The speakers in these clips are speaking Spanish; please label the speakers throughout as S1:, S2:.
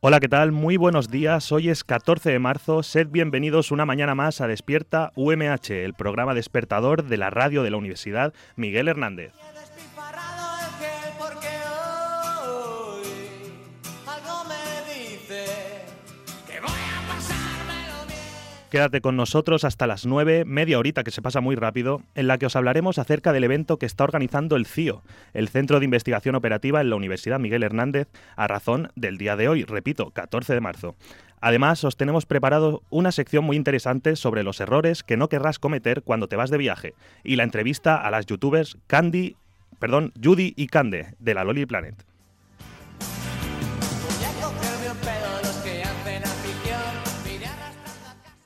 S1: Hola, ¿qué tal? Muy buenos días. Hoy es 14 de marzo. Sed bienvenidos una mañana más a Despierta UMH, el programa despertador de la radio de la Universidad Miguel Hernández. Quédate con nosotros hasta las 9, media horita que se pasa muy rápido, en la que os hablaremos acerca del evento que está organizando el CIO, el Centro de Investigación Operativa en la Universidad Miguel Hernández, a razón del día de hoy, repito, 14 de marzo. Además, os tenemos preparado una sección muy interesante sobre los errores que no querrás cometer cuando te vas de viaje y la entrevista a las youtubers Candy, perdón, Judy y Cande de la Loli Planet.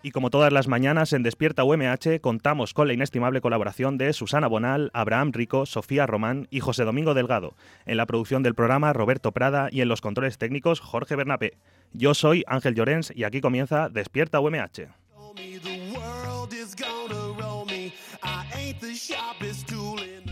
S1: Y como todas las mañanas en Despierta UMH contamos con la inestimable colaboración de Susana Bonal, Abraham Rico, Sofía Román y José Domingo Delgado. En la producción del programa Roberto Prada y en los controles técnicos Jorge Bernapé. Yo soy Ángel Llorens y aquí comienza Despierta UMH.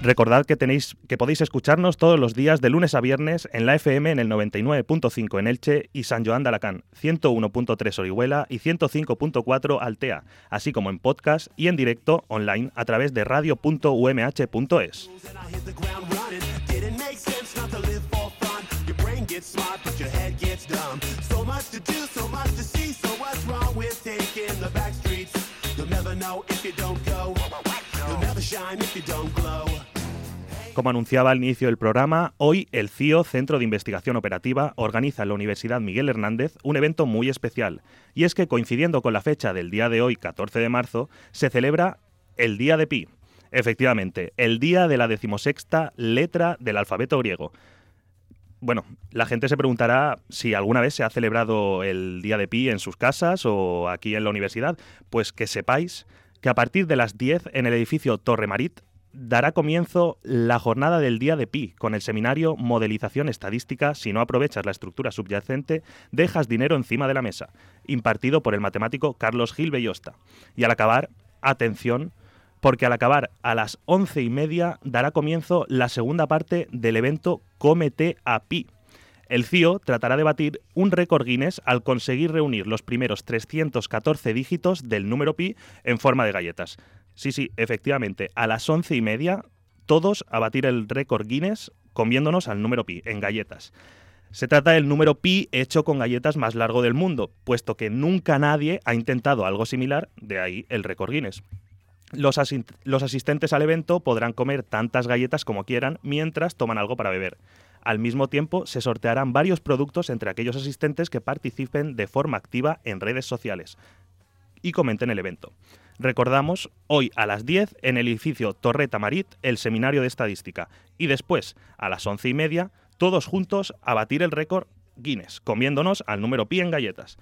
S1: Recordad que tenéis que podéis escucharnos todos los días de lunes a viernes en la FM en el 99.5 en Elche y San Joan de Alacant, 101.3 Orihuela y 105.4 Altea, así como en podcast y en directo online a través de radio.umh.es.
S2: You'll never shine if you don't glow.
S1: Como anunciaba al inicio del programa, hoy el CIO, Centro de Investigación Operativa, organiza en la Universidad Miguel Hernández un evento muy especial. Y es que coincidiendo con la fecha del día de hoy, 14 de marzo, se celebra el Día de Pi. Efectivamente, el día de la decimosexta letra del alfabeto griego. Bueno, la gente se preguntará si alguna vez se ha celebrado el Día de Pi en sus casas o aquí en la universidad. Pues que sepáis que a partir de las 10 en el edificio Torre Marit dará comienzo la jornada del Día de Pi con el seminario Modelización Estadística si no aprovechas la estructura subyacente, dejas dinero encima de la mesa, impartido por el matemático Carlos Gil Bellosta. Y al acabar, atención, porque al acabar a las once y media dará comienzo la segunda parte del evento Cómete a Pi. El CIO tratará de batir un récord Guinness al conseguir reunir los primeros 314 dígitos del número pi en forma de galletas. Sí, sí, efectivamente, a las once y media, todos a batir el récord Guinness comiéndonos al número pi en galletas. Se trata del número pi hecho con galletas más largo del mundo, puesto que nunca nadie ha intentado algo similar, de ahí el récord Guinness. Los, los asistentes al evento podrán comer tantas galletas como quieran mientras toman algo para beber. Al mismo tiempo, se sortearán varios productos entre aquellos asistentes que participen de forma activa en redes sociales y comenten el evento. Recordamos, hoy a las 10 en el edificio Torreta Marit, el seminario de estadística, y después, a las once y media, todos juntos a batir el récord Guinness, comiéndonos al número pi en galletas.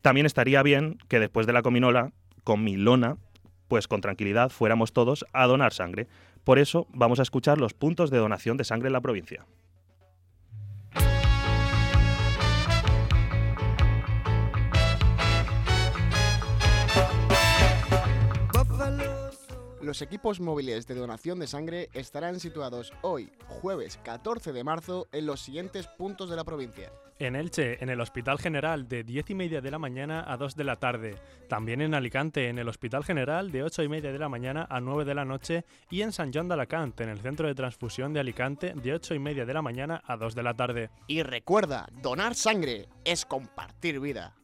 S1: También estaría bien que después de la cominola, con mi lona, pues con tranquilidad fuéramos todos a donar sangre. Por eso vamos a escuchar los puntos de donación de sangre en la provincia.
S3: Los equipos móviles de donación de sangre estarán situados hoy, jueves 14 de marzo, en los siguientes puntos de la provincia.
S4: En Elche, en el Hospital General, de 10 y media de la mañana a 2 de la tarde. También en Alicante, en el Hospital General, de 8 y media de la mañana a 9 de la noche. Y en San Joan de Alacant, en el Centro de Transfusión de Alicante, de 8 y media de la mañana a 2 de la tarde.
S3: Y recuerda, donar sangre es compartir vida.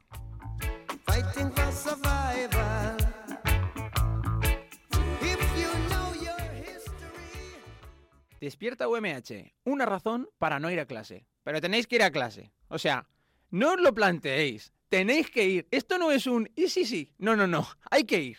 S5: Fighting for survival.
S6: Despierta UMH, una razón para no ir a clase. Pero tenéis que ir a clase. O sea, no os lo planteéis. Tenéis que ir. Esto no es un y sí, sí. No, no, no. Hay que ir.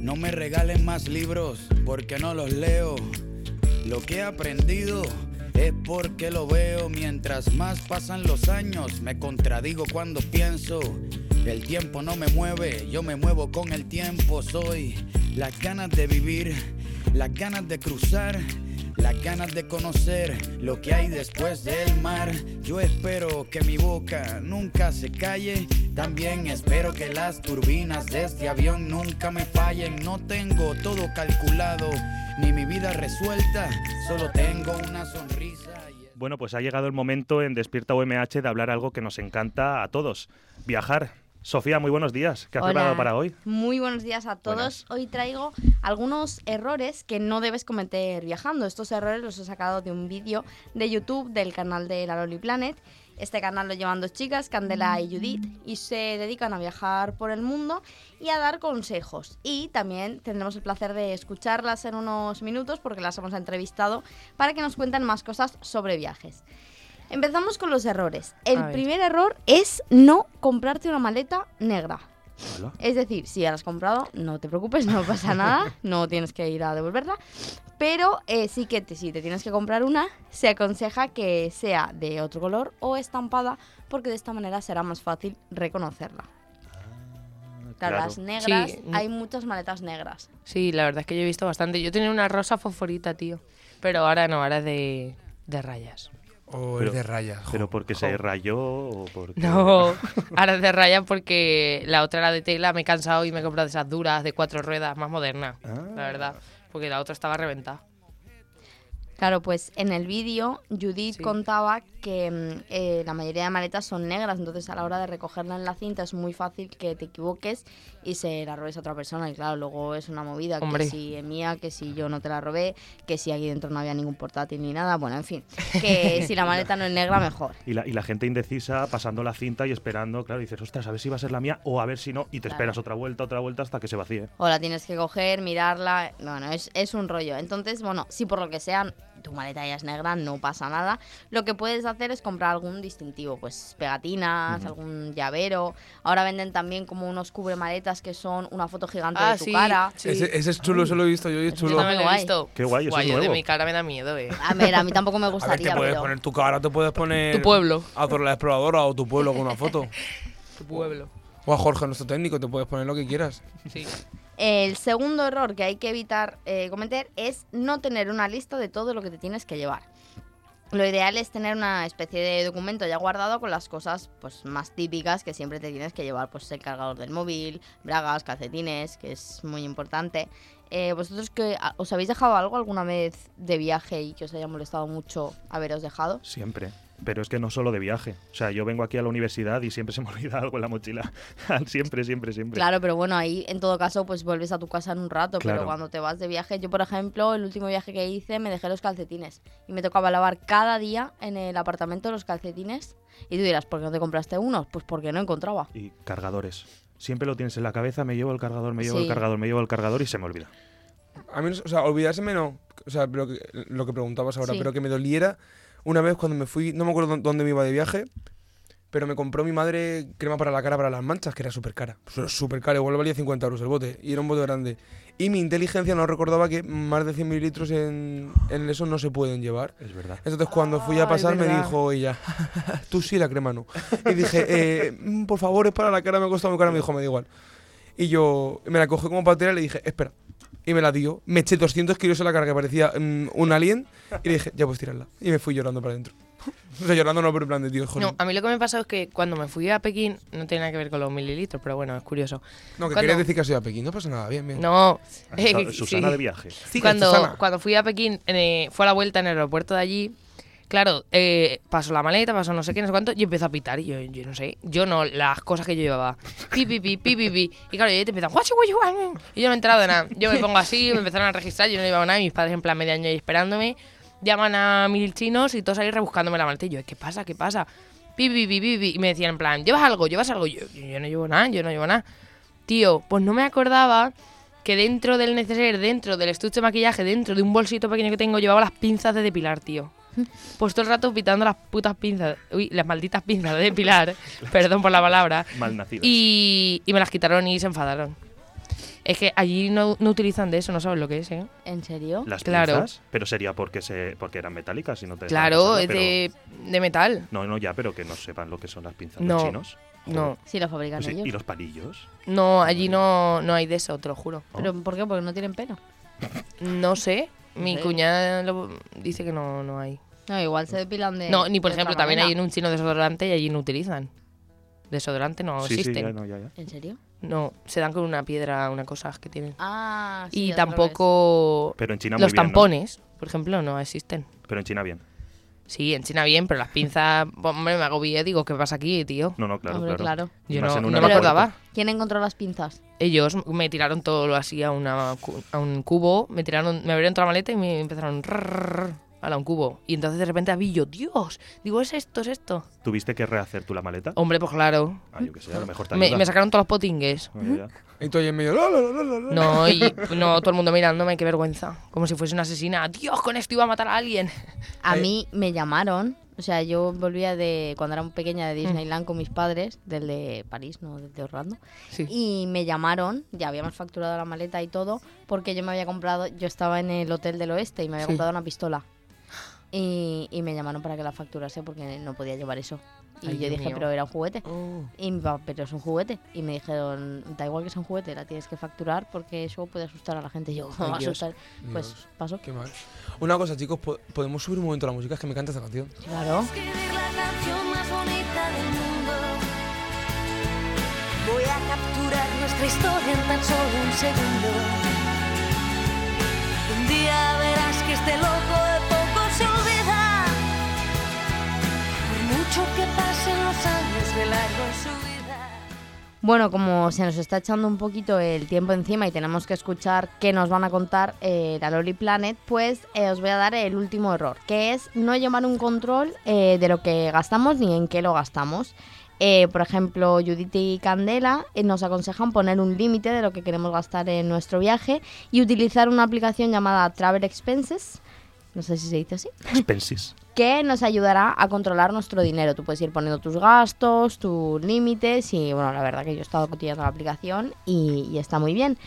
S7: No me regalen más libros porque no los leo. Lo que he aprendido es porque lo veo. Mientras más pasan los años, me contradigo cuando pienso. El tiempo no me mueve, yo me muevo con el tiempo. Soy las ganas de vivir, las ganas de cruzar. Las ganas de conocer lo que hay después del mar. Yo espero que mi boca nunca se calle. También espero que las turbinas de este avión nunca me fallen. No tengo todo calculado, ni mi vida resuelta. Solo tengo una sonrisa. y-
S1: Bueno, pues ha llegado el momento en Despierta UMH de hablar algo que nos encanta a todos, viajar. Sofía, muy buenos días. ¿Qué has
S8: Hola.
S1: preparado para hoy?
S8: Muy buenos días a todos.
S1: Buenas.
S8: Hoy traigo algunos errores que no debes cometer viajando. Estos errores los he sacado de un vídeo de YouTube del canal de la Loli Planet. Este canal lo llevan dos chicas, Candela y Judith, y se dedican a viajar por el mundo y a dar consejos. Y también tendremos el placer de escucharlas en unos minutos porque las hemos entrevistado para que nos cuenten más cosas sobre viajes. Empezamos con los errores. El primer error es no comprarte una maleta negra.
S1: Hola.
S8: Es decir, si ya la has comprado, no te preocupes, no pasa nada, no tienes que ir a devolverla. Pero eh, sí que te- si te tienes que comprar una, se aconseja que sea de otro color o estampada, porque de esta manera será más fácil reconocerla. Claro,
S1: claro.
S8: las negras,
S9: Sí.
S8: hay muchas maletas negras.
S9: Sí, la verdad es que yo he visto bastante. Yo tenía una rosa fosforita, tío. Pero ahora no, ahora es de, de rayas.
S10: O
S1: Pero-
S10: es de rayas. jo,
S1: ¿Pero porque
S10: jo.
S1: se rayó o porque...?
S9: No, ahora es de rayas porque la otra era de tela, me he cansado y me he comprado de esas duras, de cuatro ruedas, más modernas,
S1: Ah.
S9: la verdad. Porque la otra estaba reventada.
S8: Claro, pues en el vídeo Judith
S9: Sí.
S8: contaba que mm, eh, la mayoría de maletas son negras, entonces a la hora de recogerla en la cinta es muy fácil que te equivoques y se la robes a otra persona. Y claro, luego es una movida,
S9: Hombre.
S8: que si es mía, que si yo no te la robé, que si aquí dentro no había ningún portátil ni nada. Bueno, en fin, que si la maleta no es negra, mejor.
S1: Y la, y la gente indecisa pasando la cinta y esperando, claro, dices, ostras, a ver si va a ser la mía o a ver si no, y te
S8: Claro.
S1: esperas otra vuelta, otra vuelta hasta que se vacíe.
S8: O la tienes que coger, mirarla. Bueno, es, es un rollo. Entonces, bueno, si por lo que sea tu maleta ya es negra, no pasa nada. Lo que puedes hacer es comprar algún distintivo, pues pegatinas, algún llavero. Ahora venden también como unos cubre-maletas que son una foto gigante
S9: Ah,
S8: de tu
S9: sí,
S8: cara.
S9: sí.
S10: Ese, ese es chulo, eso lo he visto yo y es chulo.
S9: Yo también lo he
S8: Guay.
S9: visto.
S1: Qué guay,
S9: Guay,
S1: es
S9: yo de
S1: nuevo.
S9: mi cara me da miedo, eh.
S8: A ver, a mí tampoco me
S10: A ver, te
S8: gustaría,
S10: puedes
S8: pero...
S10: poner tu cara, te puedes poner.
S9: Tu pueblo.
S10: A la exploradora o tu pueblo con una foto.
S9: Tu pueblo.
S10: O a Jorge, nuestro técnico, te puedes poner lo que quieras.
S9: Sí.
S8: El segundo error que hay que evitar eh, cometer es no tener una lista de todo lo que te tienes que llevar. Lo ideal es tener una especie de documento ya guardado con las cosas pues, más típicas que siempre te tienes que llevar, pues el cargador del móvil, bragas, calcetines, que es muy importante. Eh, ¿Vosotros que os habéis dejado algo alguna vez de viaje y que os haya molestado mucho haberos dejado?
S1: Siempre. Pero es que no solo de viaje. O sea, yo vengo aquí a la universidad y siempre se me olvida algo en la mochila. siempre, siempre, siempre.
S8: Claro, pero bueno, ahí en todo caso pues vuelves a tu casa en un rato,
S1: Claro.
S8: pero cuando te vas de viaje, yo por ejemplo, el último viaje que hice me dejé los calcetines y me tocaba lavar cada día en el apartamento los calcetines y tú dirás, ¿por qué no te compraste unos? Pues porque no encontraba.
S1: Y cargadores. Siempre lo tienes en la cabeza, me llevo el cargador, me llevo el cargador, me llevo el cargador y se me olvida.
S10: A mí, o sea, olvidárseme no. O sea, que- lo que preguntabas ahora,
S8: Sí.
S10: pero que me doliera una vez cuando me fui, no me acuerdo dó- dónde me iba de viaje, pero me compró mi madre crema para la cara para las manchas, que era súper cara. Su- Súper cara, igual valía 50 euros el bote, y era un bote grande. Y mi inteligencia no recordaba que más de 100 mililitros en, en eso no se pueden llevar.
S1: Es verdad.
S10: Entonces cuando fui a
S9: Ay,
S10: pasar me dijo ella, tú sí, la crema no. Y dije, eh, mm, por favor, es para la cara, me ha costado muy cara. Me dijo, me da igual. Y yo me la cogí como patera y le dije, espera. Y me la dio. Me eché 200 kilos en la cara que parecía mm, un alien. Y le dije, ya puedes tirarla. Y me fui llorando para adentro. o sea, llorando no, pero en plan de tío, joder.
S9: No, a mí lo que me pasó es que cuando me fui a Pekín, no tiene nada que ver con los mililitros, pero bueno, es curioso.
S10: No, que
S9: cuando-
S10: querías decir que soy a Pekín. No pasa nada, bien, bien.
S9: No, eh,
S1: Susana
S9: sí.
S1: de viaje.
S10: Sigue,
S9: cuando,
S10: Susana.
S9: cuando fui a Pekín, eh, fue a la vuelta en el aeropuerto de allí. Claro, eh, pasó la maleta, pasó no sé qué, no sé cuánto, y empezó a pitar. Y yo, no sé, yo no, las cosas que yo llevaba. Pi, pi, pi, pi, pi, pi. Y claro, y ahí te empiezan, "Guachi, guachi, guachi". Y yo no he enterado de nada. Yo me pongo así, me empezaron a registrar, yo no llevaba nada, y mis padres en plan medio año ahí esperándome. Llaman a mil chinos y todos ahí rebuscándome la maleta. Y yo, ¿qué pasa? ¿Qué pasa? Pi, pi, pi, pi, pi. Y me decían en plan, ¿llevas algo? ¿Llevas algo? Yo, yo, yo no llevo nada, yo no llevo nada. Tío, pues no me acordaba que dentro del neceser, dentro del estuche de maquillaje, dentro de un bolsito pequeño que tengo, llevaba las pinzas de depilar, tío. Pues todo el rato pitando las putas pinzas, uy, las malditas pinzas de depilar, perdón por la palabra,
S1: Malnacidas.
S9: y, y me las quitaron y se enfadaron. Es que allí no, no utilizan de eso, no sabes lo que es, ¿eh?
S8: ¿En serio?
S1: Las
S9: Claro.
S1: pinzas, pero sería porque se porque eran metálicas y no te
S9: Claro, es de, de metal.
S1: No, no, ya, pero que no sepan lo que son las pinzas
S9: No,
S1: los chinos.
S9: No,
S8: Sí, lo fabrican
S1: Pues sí,
S8: ellos.
S1: ¿Y los palillos?
S9: no, allí no, no hay de eso, te lo juro.
S8: ¿Pero por qué? Porque no tienen pelo.
S9: No sé, mi cuñada lo- dice que no, no hay.
S8: No, igual se depilan de.
S9: No, ni por
S8: de
S9: ejemplo,
S8: otra
S9: también hay en un chino desodorante y allí no utilizan. Desodorante no
S1: sí, sí,
S9: existen.
S1: ya, no, ya, ya.
S8: ¿En serio?
S9: No, se dan con una piedra, una cosa que tienen.
S8: Ah, sí.
S9: y tampoco
S1: Pero en China muy
S9: los
S1: bien, ¿no?
S9: tampones, por ejemplo, no existen.
S1: Pero en China bien.
S9: Sí, en China bien, pero las pinzas, hombre, me agobié, digo, ¿qué pasa aquí, tío?
S1: No, no, claro,
S8: Hombre,
S1: claro.
S8: claro.
S9: Yo
S1: Más
S9: no,
S1: en
S9: no me
S1: aeropuerto.
S9: acordaba.
S8: ¿Quién encontró las pinzas?
S9: Ellos me tiraron todo así a, una, cu- a un cubo, me tiraron, me abrieron toda la maleta y me empezaron rrrr, a un cubo. Y entonces de repente vi yo, Dios, digo, es esto, es esto.
S1: ¿Tuviste que rehacer tú la maleta?
S9: Hombre, pues claro.
S1: Ah, yo qué sé, a lo mejor te
S9: Me, sacaron todos los potingues.
S1: Ah.
S10: Y tú ahí en medio. "La, la, la, la, la".
S9: No, y no, todo el mundo mirándome, qué vergüenza. Como si fuese una asesina. Dios, con esto iba a matar a alguien.
S8: A mí me llamaron. O sea, yo volvía de cuando era muy pequeña de
S9: Mm.
S8: Disneyland con mis padres, del de París, no del de Orlando.
S9: Sí.
S8: Y me llamaron, ya habíamos facturado la maleta y todo, porque yo me había comprado, yo estaba en el Hotel del Oeste y me había
S9: Sí.
S8: comprado una pistola. Y, y me llamaron para que la facturase porque no podía llevar eso. Y
S9: Ay,
S8: yo dije,
S9: mío.
S8: pero era un juguete.
S9: Oh.
S8: Y mi papá, pero es un juguete. Y me dijeron, da igual que sea un juguete, la tienes que facturar porque eso puede asustar a la gente. Y yo, ¿cómo va a
S10: Dios.
S8: asustar? Pues
S10: Dios.
S8: pasó.
S10: Qué mal. Una cosa, chicos, po- ¿podemos subir un momento la música? Es que me encanta esta canción.
S8: Claro.
S11: Escribir la canción más bonita del mundo. Voy a capturar nuestra historia en tan solo un segundo. Un día verás que este loco
S8: Bueno, como se nos está echando un poquito el tiempo encima y tenemos que escuchar qué nos van a contar eh, la Loli Planet, pues eh, os voy a dar el último error, que es no llevar un control eh, de lo que gastamos ni en qué lo gastamos. Eh, por ejemplo, Judith y Candela nos aconsejan poner un límite de lo que queremos gastar en nuestro viaje y utilizar una aplicación llamada Travel Expenses, no sé si se dice así,
S1: Expenses.
S8: que nos ayudará a controlar nuestro dinero. Tú puedes ir poniendo tus gastos, tus límites y bueno, la verdad que yo he estado cotillando la aplicación y, y está muy bien.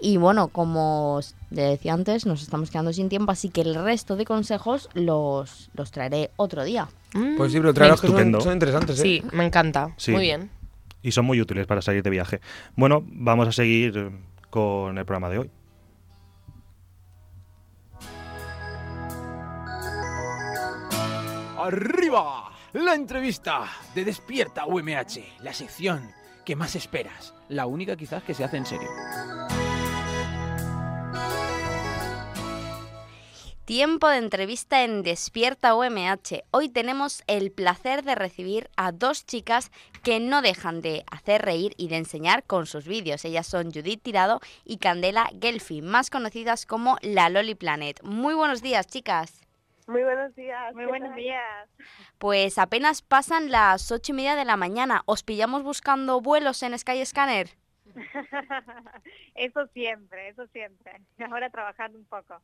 S8: Y bueno, como os decía antes, nos estamos quedando sin tiempo, así que el resto de consejos los, los traeré otro día.
S10: Pues sí, pero traeros que son,
S1: Estupendo.
S10: son interesantes, ¿eh?
S9: Sí, me encanta.
S1: Sí.
S9: Muy bien.
S1: Y son muy útiles para salir de viaje. Bueno, vamos a seguir con el programa de hoy.
S6: ¡Arriba! La entrevista de Despierta UMH, la sección que más esperas, la única quizás que se hace en serio.
S8: Tiempo de entrevista en Despierta UMH. Hoy tenemos el placer de recibir a dos chicas que no dejan de hacer reír y de enseñar con sus vídeos. Ellas son Judith Tirado y Candela Gelfi, más conocidas como la Loli Planet. Muy buenos días, chicas.
S12: Muy buenos días.
S13: Muy
S12: ¿qué
S13: buenos
S12: tal?
S13: días.
S8: Pues apenas pasan las ocho y media de la mañana. ¿Os pillamos buscando vuelos en Skyscanner?
S13: eso siempre, eso siempre. Ahora trabajando un poco.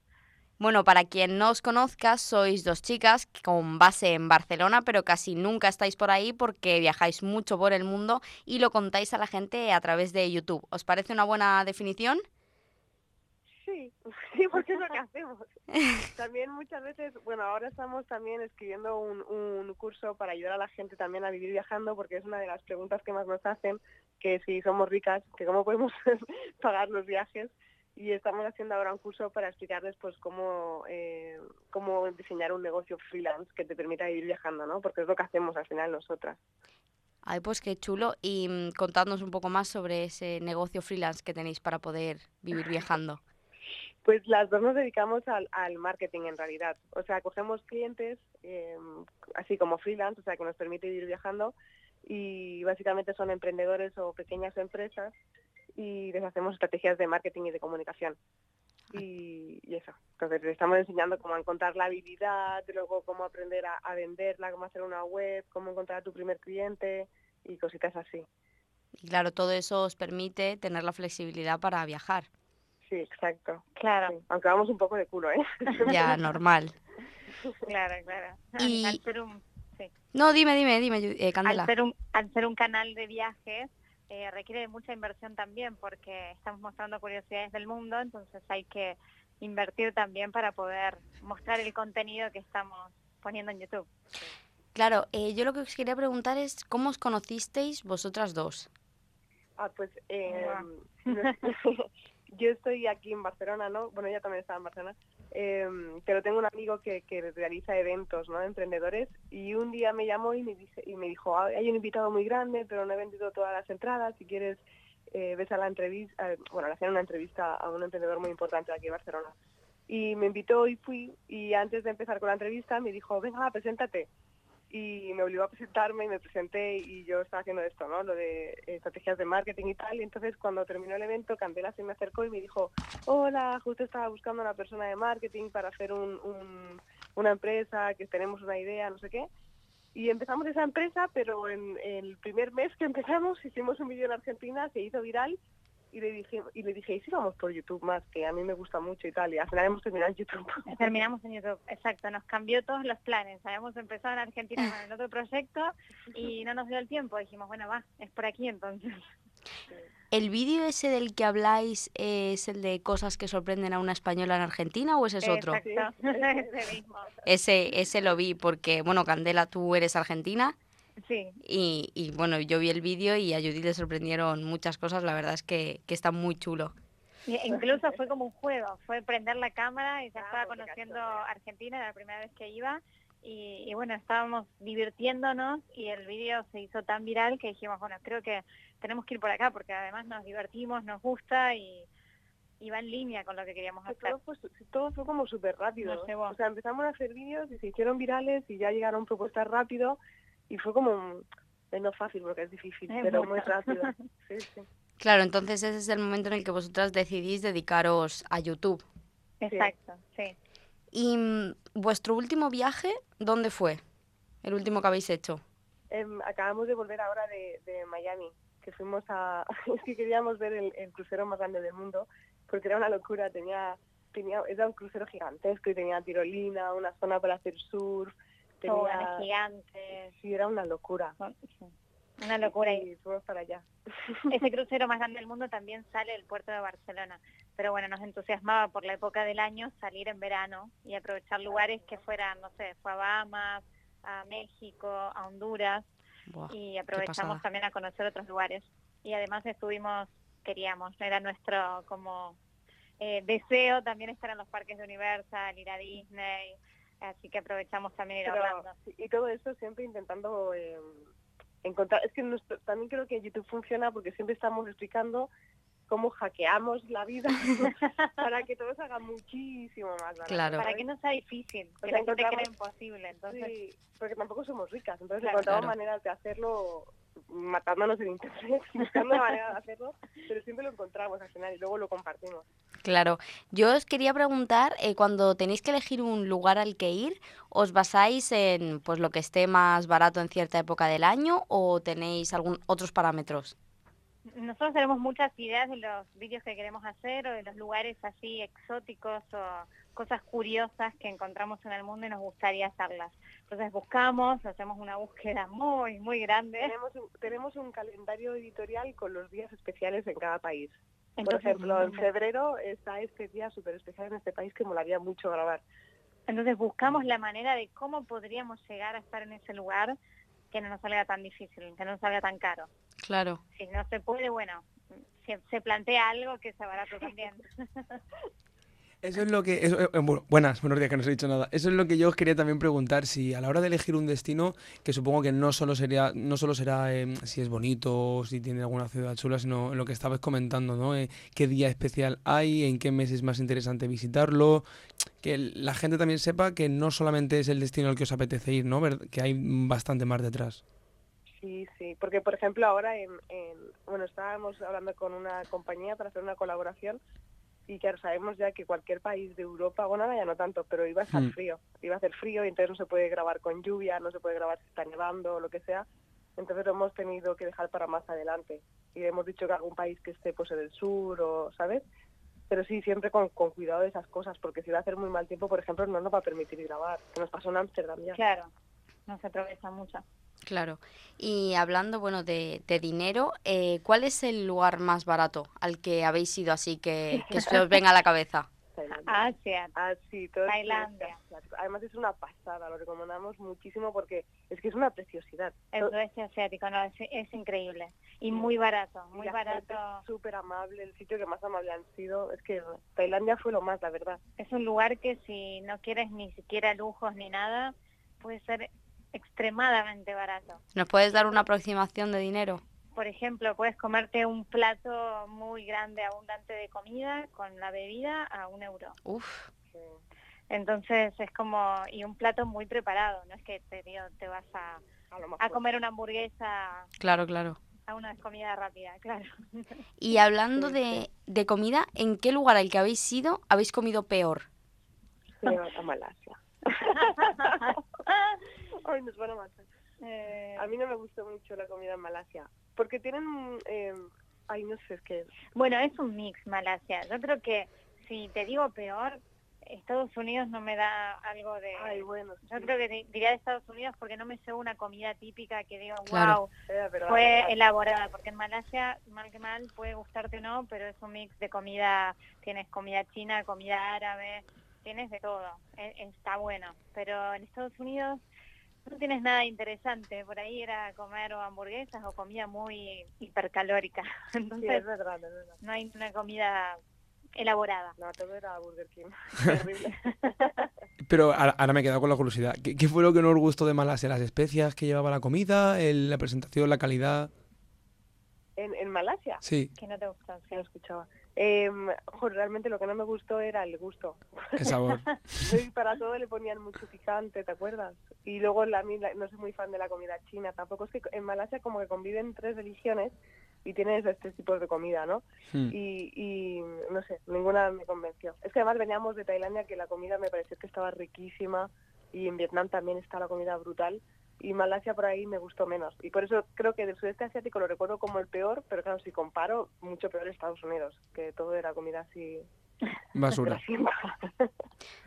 S8: Bueno, para quien no os conozca, sois dos chicas con base en Barcelona, pero casi nunca estáis por ahí porque viajáis mucho por el mundo y lo contáis a la gente a través de YouTube. ¿Os parece una buena definición?
S12: Sí, sí, porque es lo que hacemos. También muchas veces, bueno, ahora estamos también escribiendo un, un curso para ayudar a la gente también a vivir viajando, porque es una de las preguntas que más nos hacen, que si somos ricas, que cómo podemos pagar los viajes. Y estamos haciendo ahora un curso para explicarles pues cómo, eh, cómo diseñar un negocio freelance que te permita vivir viajando, ¿no? Porque es lo que hacemos al final nosotras.
S8: Ay, pues qué chulo. Y mm, contadnos un poco más sobre ese negocio freelance que tenéis para poder vivir viajando.
S12: Pues las dos nos dedicamos al, marketing en realidad. O sea, cogemos clientes eh, así como freelance, o sea, que nos permite ir viajando y básicamente son emprendedores o pequeñas empresas y les hacemos estrategias de marketing y de comunicación. Y, y eso, entonces les estamos enseñando cómo encontrar la habilidad, luego cómo aprender a, a venderla, cómo hacer una web, cómo encontrar a tu primer cliente y cositas así.
S8: Y claro, todo eso os permite tener la flexibilidad para viajar.
S12: Sí, exacto.
S13: Claro.
S12: Sí, Aunque vamos un poco de culo, ¿eh?
S8: Ya, normal.
S13: Claro, claro. Al-
S8: Y-
S13: Al, ser un, sí.
S8: No, dime, dime, dime, eh, Candela.
S13: al, ser un, al ser un canal de viajes, eh, requiere de mucha inversión también porque estamos mostrando curiosidades del mundo, entonces hay que invertir también para poder mostrar el contenido que estamos poniendo en YouTube.
S8: Claro, eh, yo lo que os quería preguntar es cómo os conocisteis vosotras dos.
S12: Ah, pues eh, yo estoy aquí en Barcelona, ¿no? Bueno, ella también estaba en Barcelona, eh, pero tengo un amigo que, realiza eventos, ¿no? De emprendedores y un día me llamó y me, dijo, "Ah, hay un invitado muy grande, pero no he vendido todas las entradas, si quieres eh, ves a la entrevista, bueno, le hacían una entrevista a un emprendedor muy importante aquí de Barcelona. Y me invitó y fui y antes de empezar con la entrevista me dijo, venga, preséntate y me obligó a presentarme y me presenté y yo estaba haciendo esto, ¿no? Lo de estrategias de marketing y tal. Y entonces cuando terminó el evento, Candela se me acercó y me dijo, hola, justo estaba buscando una persona de marketing para hacer un- una empresa, que tenemos una idea, no sé qué. Y empezamos esa empresa, pero en el primer mes que empezamos hicimos un vídeo en Argentina, se hizo viral y le dije, y le dije, ¿y si vamos por YouTube más? Que a mí me gusta mucho y tal. Y al final hemos terminado en YouTube.
S13: Terminamos en YouTube, exacto, nos cambió todos los planes. Habíamos empezado en Argentina con el otro proyecto y no nos dio el tiempo. Dijimos, bueno, va, es por aquí entonces.
S8: ¿El vídeo ese del que habláis es el de cosas que sorprenden a una española en Argentina o ese es otro?
S13: Exacto, ese mismo.
S8: Ese, ese lo vi porque, bueno, Candela, tú eres argentina
S13: Sí,
S8: y, y, bueno, yo vi el vídeo y a Judith le sorprendieron muchas cosas, la verdad es que, que está muy chulo.
S13: y incluso fue como un juego, fue prender la cámara y ya estaba conociendo Argentina, era la primera vez que iba. Y, y bueno, estábamos divirtiéndonos y el vídeo se hizo tan viral que dijimos, bueno, creo que tenemos que ir por acá porque además nos divertimos, nos gusta y, y va en línea con lo que queríamos
S12: Que
S13: hacer.
S12: todo, fue, su- todo fue como súper rápido. O sea, empezamos a hacer vídeos y se hicieron virales y ya llegaron propuestas rápido y fue como, un- eh, no fácil porque es difícil,
S13: Es
S12: pero muy rápido. Sí, sí.
S8: Claro, entonces ese es el momento en el que vosotras decidís dedicaros a YouTube.
S13: Exacto, sí.
S8: ¿Y mm, vuestro último viaje, dónde fue? El último que habéis hecho.
S12: Em, acabamos de volver ahora de, de Miami, que fuimos a... es que queríamos ver el, el crucero más grande del mundo, porque era una locura, tenía, tenía era un crucero gigantesco y tenía tirolina, una zona para hacer surf, tenía...
S13: Gigantes.
S12: Sí, era una locura.
S13: Una locura.
S12: Y fuimos para allá.
S13: Ese crucero más grande del mundo también sale del puerto de Barcelona. Pero bueno, nos entusiasmaba por la época del año salir en verano y aprovechar lugares que fueran, no sé, fue a Bahamas, a México, a Honduras
S8: Buah,
S13: y aprovechamos también a conocer otros lugares. Y además estuvimos, queríamos, era nuestro como eh, deseo también estar en los parques de Universal, ir a Disney, así que aprovechamos también ir a
S12: Pero- sí, y todo eso siempre intentando eh, encontrar es que nuestro- también creo que YouTube funciona porque siempre estamos explicando cómo hackeamos la vida para que todo se haga muchísimo más barato.
S8: Claro.
S13: Para que no sea difícil,
S12: O
S13: que
S12: sea,
S13: la gente
S12: encontramos-
S13: cree imposible. Entonces,
S12: Sí, porque tampoco somos ricas, entonces
S13: Claro.
S12: encontramos
S8: Claro.
S12: maneras de hacerlo matándonos en internet, buscando la manera de hacerlo, pero siempre lo encontramos al final y luego lo compartimos.
S8: Claro, yo os quería preguntar, eh, cuando tenéis que elegir un lugar al que ir, ¿os basáis en pues lo que esté más barato en cierta época del año o tenéis algún otros parámetros?
S13: Nosotros tenemos muchas ideas de los vídeos que queremos hacer o de los lugares así exóticos o cosas curiosas que encontramos en el mundo y nos gustaría hacerlas. Entonces buscamos, hacemos una búsqueda muy, muy grande.
S12: Tenemos un, tenemos un calendario editorial con los días especiales en cada país. Por
S13: Entonces,
S12: ejemplo, en febrero está este día súper especial en este país que molaría mucho grabar.
S13: Entonces buscamos la manera de cómo podríamos llegar a estar en ese lugar que no nos salga tan difícil, que no nos salga tan caro.
S8: Claro.
S13: Si no se puede, bueno, se, se plantea algo que sea barato también.
S10: Eso es lo que. eso, eh, bueno, buenas, buenos días, que no os he dicho nada. Eso es lo que yo os quería también preguntar. Si a la hora de elegir un destino, que supongo que no solo sería, no solo será eh, si es bonito o si tiene alguna ciudad chula, sino lo que estabais comentando, ¿no? Eh, qué día especial hay, en qué mes es más interesante visitarlo. Que la gente también sepa que no solamente es el destino al que os apetece ir, ¿no? Ver- Que hay bastante más detrás.
S12: Sí, sí, porque por ejemplo ahora en, en- bueno, estábamos hablando con una compañía para hacer una colaboración y claro, sabemos ya que cualquier país de Europa, bueno, ahora ya no tanto, pero iba a estar
S14: Hmm.
S12: frío, iba a hacer frío y entonces no se puede grabar con lluvia, no se puede grabar si está nevando o lo que sea, entonces lo hemos tenido que dejar para más adelante y hemos dicho que algún país que esté pues en el sur o, ¿sabes? Pero sí, siempre con, con cuidado de esas cosas, porque si va a hacer muy mal tiempo, por ejemplo, no nos va a permitir grabar, que nos pasó en Ámsterdam ya.
S13: Claro, no se aprovecha mucho.
S8: Claro. Y hablando, bueno, de, de dinero, eh, ¿cuál es el lugar más barato al que habéis ido así que, que se os venga a la cabeza?
S13: Asia.
S12: Ah, sí, todo
S13: Tailandia.
S12: asiático. Además es una pasada, lo recomendamos muchísimo porque es que es una preciosidad.
S13: El sudeste asiático, no, es, es increíble. Y muy barato, muy barato.
S12: súper amable, el sitio que más amable han sido. Es que Tailandia fue lo más, la verdad.
S13: Es un lugar que si no quieres ni siquiera lujos ni nada, puede ser extremadamente barato.
S8: ¿Nos puedes dar una aproximación de dinero?
S13: Por ejemplo, puedes comerte un plato muy grande, abundante de comida con la bebida a un euro.
S8: Uf.
S13: Entonces es como, y un plato muy preparado, no es que te, digo, te vas a, a comer una hamburguesa
S8: Claro, claro.
S13: a una comida rápida, claro.
S8: Y hablando de, de comida, ¿en qué lugar al que habéis ido habéis comido peor?
S12: Sí, a Malasia. Ay, nos van a matar.
S13: Eh,
S12: A mí no me gustó mucho la comida en Malasia. Porque tienen... eh, ay, no sé, es que...
S13: Bueno, es un mix Malasia. Yo creo que si te digo peor, Estados Unidos no me da algo de...
S12: Ay, bueno,
S13: Yo creo que di- diría de Estados Unidos porque no me sé una comida típica que diga,
S8: Claro.
S13: wow,
S12: Eh,
S13: fue elaborada. Porque en Malasia, mal que mal, puede gustarte o no, pero es un mix de comida. Tienes comida china, comida árabe, tienes de todo. E- está bueno. Pero en Estados Unidos no tienes nada interesante. Por ahí era comer o hamburguesas o comida muy hipercalórica.
S12: Sí,
S13: Entonces,
S12: es verdad, es verdad.
S13: no hay una comida elaborada.
S12: No, todo era Burger King. Terrible.
S10: Pero ahora me he quedado con la curiosidad. ¿Qué, qué fue lo que no os gustó de Malasia? ¿Las especias que llevaba la comida? el- ¿La presentación, la calidad?
S12: en, en Malasia.
S10: Sí.
S13: Que no te gusta.
S12: Sí, lo escuchaba. Eh, realmente lo que no me gustó era el gusto.
S10: El sabor.
S12: Sí, para todo le ponían mucho picante, ¿te acuerdas? Y luego la, no soy muy fan de la comida china tampoco. Es que en Malasia como que conviven tres religiones y tienen esos tres tipos de comida, ¿no?
S10: Hmm.
S12: Y, y no sé, ninguna me convenció. Es que además veníamos de Tailandia que la comida me pareció que estaba riquísima y en Vietnam también está la comida brutal y Malasia por ahí me gustó menos. Y por eso creo que del sudeste asiático lo recuerdo como el peor, pero claro, si comparo, mucho peor Estados Unidos, que todo era comida así...
S10: Basura.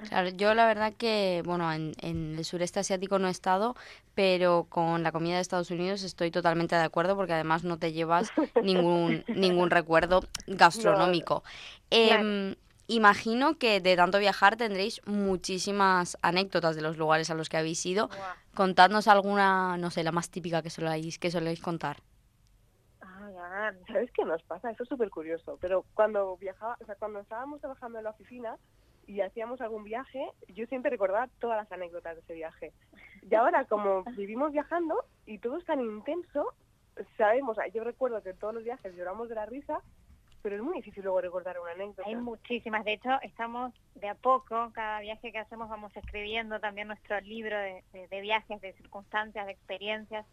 S8: Claro, yo la verdad que, bueno, en, en el sureste asiático no he estado, pero con la comida de Estados Unidos estoy totalmente de acuerdo porque además no te llevas ningún, ningún recuerdo gastronómico. Em, Imagino que de tanto viajar tendréis muchísimas anécdotas de los lugares a los que habéis ido. Contadnos alguna, no sé, la más típica que soléis, que soléis contar.
S12: Ay, Ana, ¿sabes qué nos pasa? Eso es súper curioso. Pero cuando viajaba, o sea, cuando estábamos trabajando en la oficina y hacíamos algún viaje, yo siempre recordaba todas las anécdotas de ese viaje. Y ahora, como vivimos viajando y todo es tan intenso, sabemos, yo recuerdo que en todos los viajes lloramos de la risa, pero es muy difícil luego recordar una anécdota.
S13: Hay muchísimas. De hecho, estamos de a poco, cada viaje que hacemos vamos escribiendo también nuestro libro de, de- de viajes, de circunstancias, de experiencias.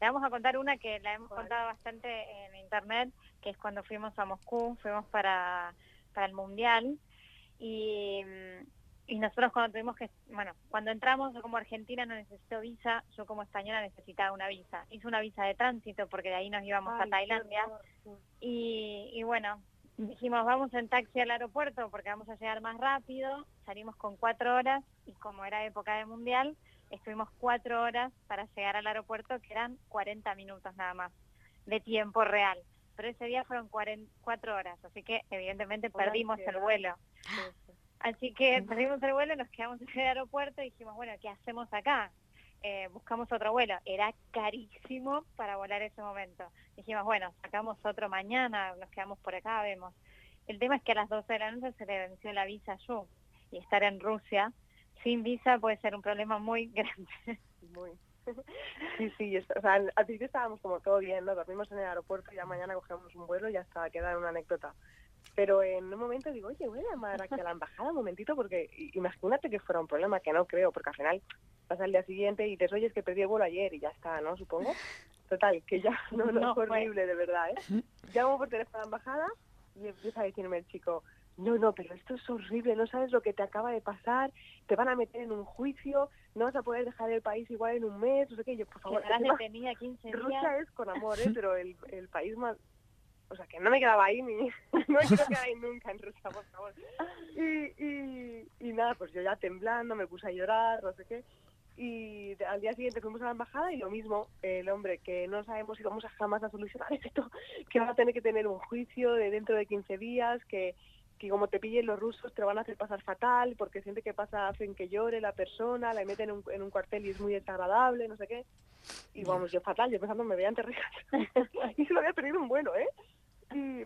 S13: Le vamos a contar una que la hemos contado bastante en internet, que es cuando fuimos a Moscú, fuimos para, para el Mundial y, mm, y nosotros cuando tuvimos que, bueno, cuando entramos, yo como argentina no necesito visa, yo como española necesitaba una visa. Hice una visa de tránsito porque de ahí nos íbamos a
S12: Ay,
S13: Tailandia. Y, y bueno, dijimos, vamos en taxi al aeropuerto porque vamos a llegar más rápido. Salimos con cuatro horas y como era época de mundial, estuvimos cuatro horas para llegar al aeropuerto, que eran 40 minutos nada más de tiempo real. Pero ese día fueron 40 cuatro horas, así que evidentemente perdimos el vuelo. Así que perdimos el vuelo, nos quedamos en el aeropuerto y dijimos, bueno, ¿qué hacemos acá? Eh, buscamos otro vuelo. Era carísimo para volar ese momento. Dijimos, bueno, sacamos otro mañana, nos quedamos por acá, vemos. El tema es que a las 12 de la noche se le venció la visa a Yu y estar en Rusia sin visa puede ser un problema muy grande.
S12: Muy. Sí, sí, o sea, al principio estábamos como todo bien, ¿no? Dormimos en el aeropuerto y ya mañana cogemos un vuelo y ya está, queda una anécdota. Pero en un momento digo, oye, voy a llamar aquí a la embajada un momentito porque imagínate que fuera un problema, que no creo, porque al final pasa el día siguiente y dices, oye, es que perdí el vuelo ayer y ya está, ¿no? Supongo. Total, que ya no, no,
S13: No
S12: fue horrible, de verdad, ¿eh? Llamo por teléfono a la embajada y empieza a decirme el chico, no, no, pero esto es horrible, no sabes lo que te acaba de pasar, te van a meter en un juicio, no vas a poder dejar el país igual en un mes, no sé qué, yo, por favor,
S13: detenida 15 días.
S12: Rusia es con amor, ¿eh? pero el, el país más... O sea, que no me quedaba ahí ni... No me quiero quedar ahí nunca en Rusia, por favor. Y, y, y nada, pues yo ya temblando, me puse a llorar, no sé qué. Y al día siguiente fuimos a la embajada y lo mismo, el hombre que no sabemos si vamos a jamás a solucionar esto, que va a tener que tener un juicio de dentro de 15 días, que, que como te pillen los rusos te lo van a hacer pasar fatal, porque siempre que pasa hacen que llore la persona, la meten en un, en un cuartel y es muy desagradable, no sé qué. Y vamos, yo fatal, yo pensando me veían rejas. y se lo había perdido un bueno, ¿eh?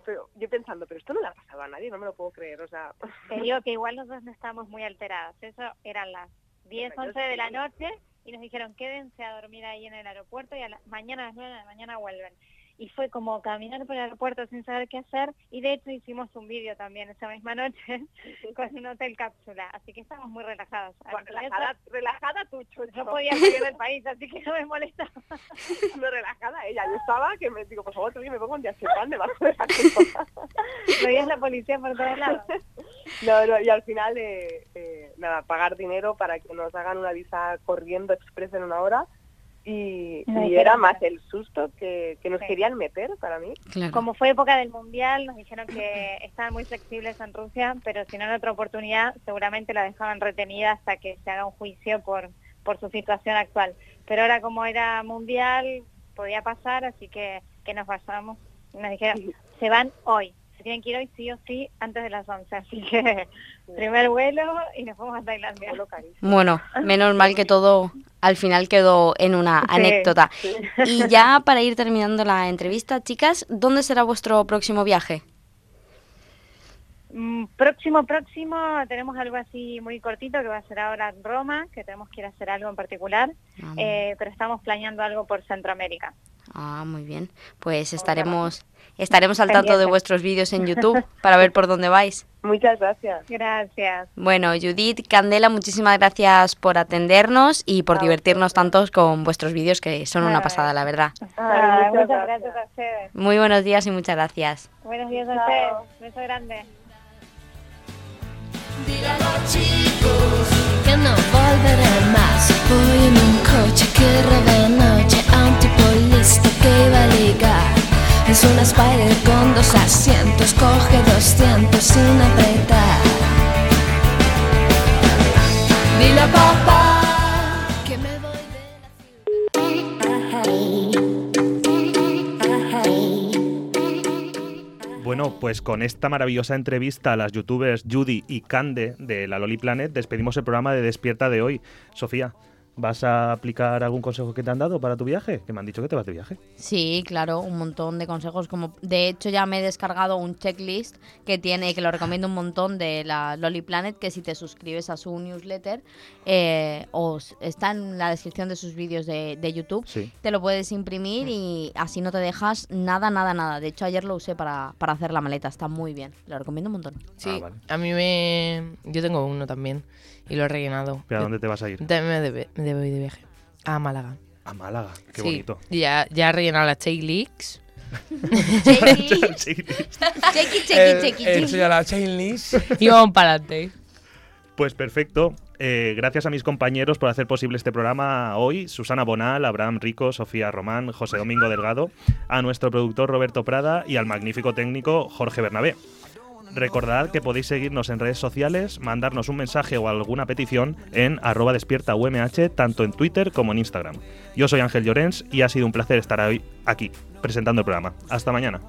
S12: Pero yo pensando, pero esto no le ha pasado a nadie, no me lo puedo creer, o sea...
S13: Te digo que igual nosotros no estábamos muy alteradas. Eso eran las 10,
S12: Bueno, yo
S13: 11 de la noche y nos dijeron quédense a dormir ahí en el aeropuerto y a la, mañana a las 9 de la mañana vuelven. Y fue como caminar por el aeropuerto sin saber qué hacer y de hecho hicimos un vídeo también esa misma noche con un hotel cápsula. Así que estamos muy relajados.
S12: relajada, relajada tú, Chucho.
S13: No podía salir del país, así que no me molesta.
S12: no relajada ella. Yo estaba que me digo, por favor, que me pongo un diazepam debajo de la.
S13: Veías la policía por todos lados.
S12: No, no, y al final, eh, eh, nada, pagar dinero para que nos hagan una visa corriendo express en una hora. Y,
S13: No,
S12: y
S13: pero-
S12: era más el susto que, que nos
S13: Sí.
S12: querían meter para mí.
S13: Como fue época del Mundial, nos dijeron que estaban muy flexibles en Rusia, pero si no en otra oportunidad seguramente la dejaban retenida hasta que se haga un juicio por, por su situación actual. Pero ahora como era Mundial, podía pasar, así que, que nos vayamos. Nos dijeron, se van hoy. Se tienen que ir hoy sí o sí antes de las 11. Así que primer vuelo y nos fuimos a Tailandia.
S8: Bueno, menos mal que todo al final quedó en una
S13: Sí,
S8: anécdota.
S13: sí.
S8: Y ya para ir terminando la entrevista, chicas, ¿dónde será vuestro próximo viaje?
S13: Mm, Próximo, próximo, tenemos algo así muy cortito que va a ser ahora en Roma, que tenemos que ir a hacer algo en particular,
S8: Ah,
S13: eh, pero estamos planeando algo por Centroamérica.
S8: Ah, muy bien. Pues estaremos estaremos al tanto de vuestros vídeos en YouTube para ver por dónde vais.
S12: Muchas gracias.
S13: Gracias.
S8: Bueno, Judith, Candela, muchísimas gracias por atendernos y por divertirnos tantos con vuestros vídeos que son una pasada, la verdad.
S13: Ah, muchas gracias. a ustedes.
S8: Muy buenos días y muchas gracias.
S13: Buenos días a ustedes. Beso grande.
S14: No volveré más. Voy en un coche que roba noche a un tipo listo que iba a ligar. Es una Spider con dos asientos, coge 200 sin apretar. Dile a
S1: Pues con esta maravillosa entrevista a las youtubers Judy y Cande de la Loli Planet despedimos el programa de Despierta de hoy. Sofía, ¿vas a aplicar algún consejo que te han dado para tu viaje? Que me han dicho que te vas de viaje.
S8: Sí, claro, un montón de consejos. Como de hecho ya me he descargado un checklist que tiene, que lo recomiendo un montón de la Loli Planet, que si te suscribes a su newsletter eh, os está en la descripción de sus vídeos de, de YouTube.
S1: Sí.
S8: Te lo puedes imprimir y así no te dejas nada, nada, nada. De hecho ayer lo usé para, para hacer la maleta, está muy bien. Lo recomiendo un montón.
S9: Sí, a mí me... Yo tengo uno también y lo he rellenado.
S1: ¿Pero a dónde te vas a ir?
S9: También me debe, me debo ir de viaje. A Málaga.
S1: A Málaga, qué
S9: Sí,
S1: bonito.
S9: Ya, ya he rellenado las
S8: checky.
S10: ya la chainlist.
S9: Y vamos para adelante.
S1: Pues perfecto. Eh, gracias a mis compañeros por hacer posible este programa hoy. Susana Bonal, Abraham Rico, Sofía Román, José Domingo Delgado, a nuestro productor Roberto Prada y al magnífico técnico Jorge Bernabé. Recordad que podéis seguirnos en redes sociales, mandarnos un mensaje o alguna petición en arroba despierta tanto en Twitter como en Instagram. Yo soy Ángel Llorens y ha sido un placer estar hoy aquí, presentando el programa. Hasta mañana.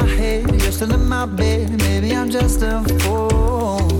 S15: My head, you're still in my bed. Maybe I'm just a fool.